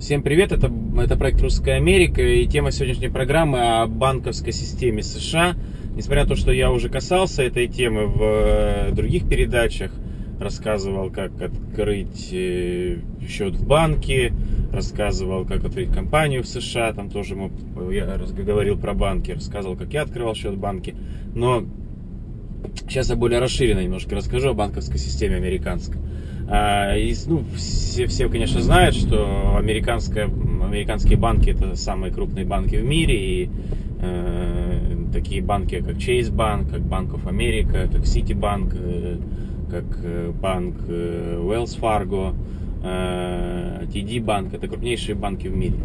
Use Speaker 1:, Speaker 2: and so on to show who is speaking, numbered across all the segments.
Speaker 1: Всем привет, это, это проект «Русская Америка» и тема сегодняшней программы о банковской системе США. Несмотря на то, что я уже касался этой темы в э, других передачах, рассказывал, как открыть счет в банке, рассказывал, как открыть компанию в США, там тоже я говорил про банки, рассказывал, как я открывал счет в банке. Но сейчас я более расширенно немножко расскажу о банковской системе американской. А, и, ну, все, все, конечно, знают, что американская, американские банки это самые крупные банки в мире. И э, такие банки, как Chase Bank, как Bank of America, как Citibank, э, как э, банк э, Wells Fargo, э, TD Bank, это крупнейшие банки в мире.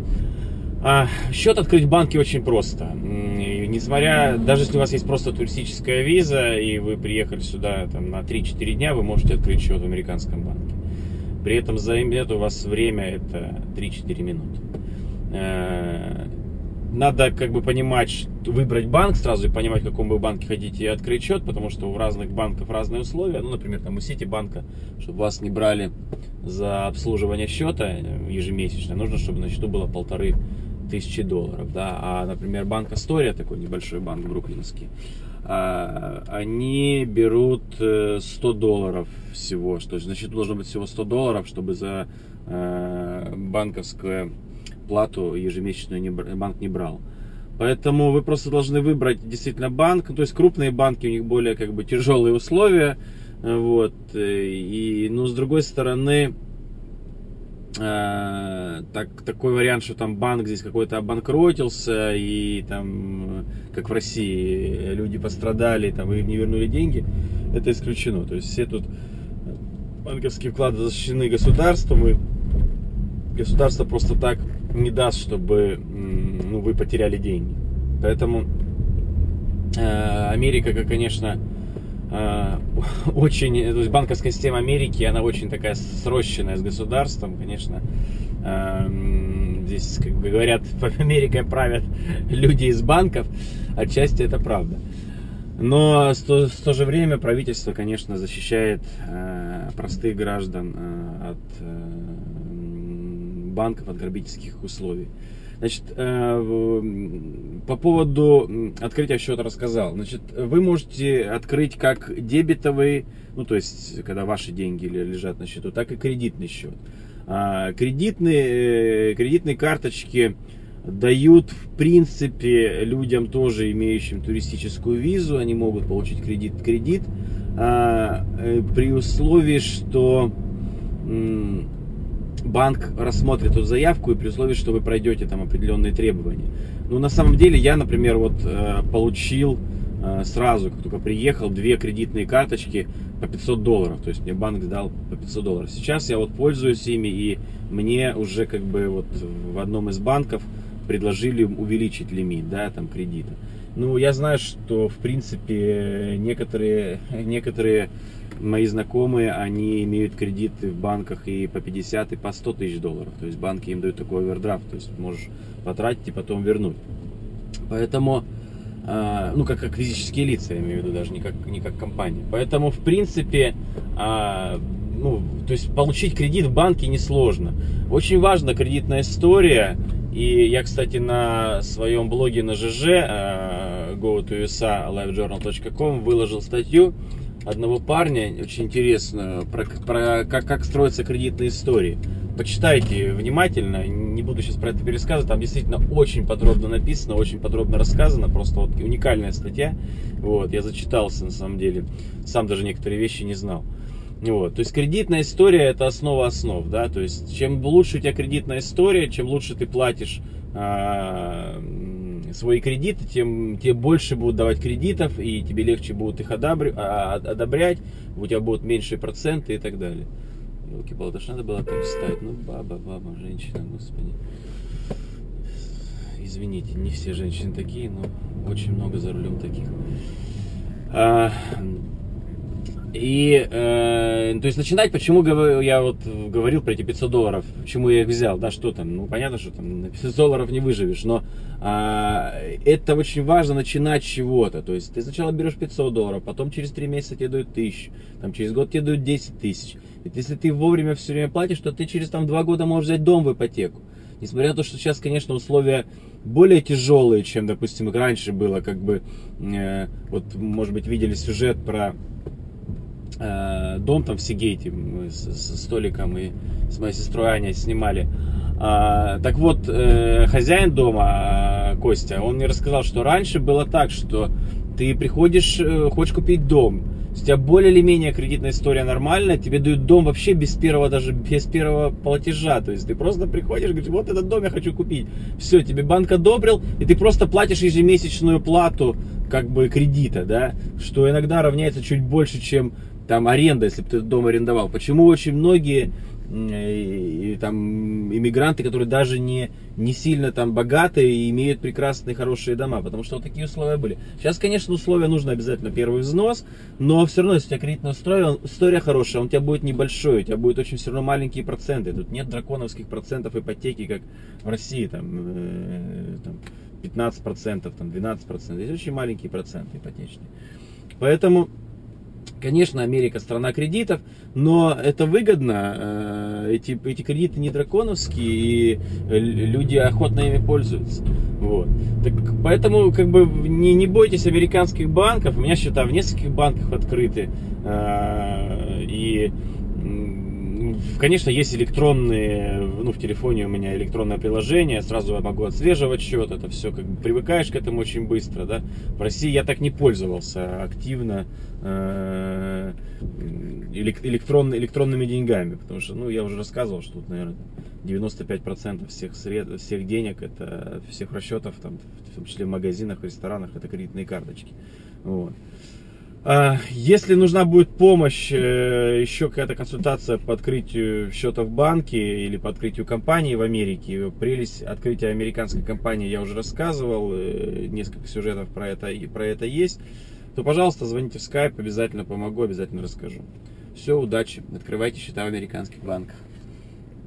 Speaker 1: А, счет открыть в банке очень просто. И несмотря, даже если у вас есть просто туристическая виза, и вы приехали сюда там, на 3-4 дня, вы можете открыть счет в американском банке. При этом займет у вас время это 3-4 минуты. Э, надо как бы понимать, выбрать банк сразу и понимать, в каком вы банке хотите открыть счет, потому что у разных банков разные условия. Ну, например, там у Ситибанка, чтобы вас не брали за обслуживание счета ежемесячно, нужно, чтобы на счету было полторы тысячи долларов, да, а, например, банк Астория, такой небольшой банк бруклинский, а, они берут 100 э, долларов всего, что значит должно быть всего 100 долларов, чтобы за э, банковскую плату ежемесячную банк не брал. Поэтому вы просто должны выбрать действительно банк, то есть крупные банки, у них более как бы тяжелые условия, вот, и, ну, с другой стороны, Э, так, такой вариант, что там банк здесь какой-то обанкротился, и там, как в России, люди пострадали, там, и не вернули деньги, это исключено. То есть все тут банковские вклады защищены государством, и государство просто так не даст, чтобы ну, вы потеряли деньги. Поэтому э, Америка, конечно, Э, очень, то есть банковская система Америки, она очень такая срощенная с государством, конечно. Эм, здесь, как бы говорят, Америкой правят люди из банков, отчасти это правда. Но в то, в то же время правительство, конечно, защищает э, простых граждан э, от банков, от грабительских условий. Значит, э, по поводу открытия счета рассказал. Значит, вы можете открыть как дебетовый, ну то есть, когда ваши деньги лежат на счету, так и кредитный счет. А, кредитные, э, кредитные карточки дают, в принципе, людям тоже имеющим туристическую визу, они могут получить кредит, кредит а, э, при условии, что банк рассмотрит эту заявку и при условии, что вы пройдете там определенные требования. Ну, на самом деле, я, например, вот э, получил э, сразу, как только приехал, две кредитные карточки по 500 долларов. То есть мне банк дал по 500 долларов. Сейчас я вот пользуюсь ими, и мне уже как бы вот в одном из банков предложили увеличить лимит, да, там кредита. Ну, я знаю, что, в принципе, некоторые, некоторые мои знакомые, они имеют кредиты в банках и по 50, и по 100 тысяч долларов. То есть банки им дают такой овердрафт, то есть можешь потратить и потом вернуть. Поэтому, э, ну, как, как физические лица, я имею в виду, даже не как, не как компания. Поэтому, в принципе, э, ну, то есть получить кредит в банке несложно. Очень важна кредитная история. И я, кстати, на своем блоге на ЖЖ, э, go to USA livejournal.com выложил статью, одного парня, очень интересную, про, про как, как строятся кредитные истории. Почитайте внимательно, не буду сейчас про это пересказывать, там действительно очень подробно написано, очень подробно рассказано, просто вот уникальная статья. Вот, я зачитался на самом деле, сам даже некоторые вещи не знал. Вот, то есть кредитная история это основа основ, да, то есть чем лучше у тебя кредитная история, чем лучше ты платишь а, свои кредиты, тем тебе больше будут давать кредитов, и тебе легче будут их одобрять, а, одобрять, у тебя будут меньшие проценты и так далее. Елки ж надо было так встать. Ну, баба, баба, женщина, господи. Извините, не все женщины такие, но очень много за рулем таких. А, и, э, то есть начинать, почему я вот говорил про эти 500 долларов, почему я их взял, да, что там, ну, понятно, что там на 500 долларов не выживешь, но э, это очень важно начинать с чего-то, то есть ты сначала берешь 500 долларов, потом через 3 месяца тебе дают 1000, там через год тебе дают 10 тысяч, если ты вовремя все время платишь, то ты через там 2 года можешь взять дом в ипотеку, несмотря на то, что сейчас, конечно, условия более тяжелые, чем, допустим, раньше было, как бы, э, вот, может быть, видели сюжет про э, дом там в Сигейте, мы с, с столиком и с моей сестрой Аней снимали. А, так вот, э, хозяин дома, Костя, он мне рассказал, что раньше было так, что ты приходишь, э, хочешь купить дом, у тебя более или менее кредитная история нормальная, тебе дают дом вообще без первого, даже без первого платежа. То есть ты просто приходишь, говоришь, вот этот дом я хочу купить. Все, тебе банк одобрил, и ты просто платишь ежемесячную плату как бы кредита, да, что иногда равняется чуть больше, чем там аренда, если бы ты дом арендовал. Почему очень многие и, и, там иммигранты, которые даже не, не сильно там богатые и имеют прекрасные хорошие дома, потому что вот такие условия были. Сейчас, конечно, условия нужно обязательно первый взнос, но все равно, если у тебя кредитная история, история хорошая, он у тебя будет небольшой, у тебя будет очень все равно маленькие проценты. Тут нет драконовских процентов ипотеки, как в России, там, э, там 15%, там 12%. Здесь очень маленькие проценты ипотечные. Поэтому Конечно, Америка страна кредитов, но это выгодно. Э, эти, эти кредиты не драконовские, и люди охотно ими пользуются. Вот. Так, поэтому как бы не, не бойтесь американских банков. У меня счета в нескольких банках открыты. Э, и Конечно, есть электронные, ну, в телефоне у меня электронное приложение, сразу я могу отслеживать счет, это все, как бы привыкаешь к этому очень быстро, да. В России я так не пользовался активно э, электрон, электронными деньгами, потому что, ну, я уже рассказывал, что тут, наверное, 95% всех сред, всех денег, это всех расчетов, там, в том числе в магазинах, ресторанах, это кредитные карточки. Вот. А, если нужна будет помощь, э, еще какая-то консультация по открытию счета в банке или по открытию компании в Америке, прелесть открытия американской компании я уже рассказывал, э, несколько сюжетов про это, про это есть, то, пожалуйста, звоните в скайп, обязательно помогу, обязательно расскажу. Все, удачи, открывайте счета в американских банках.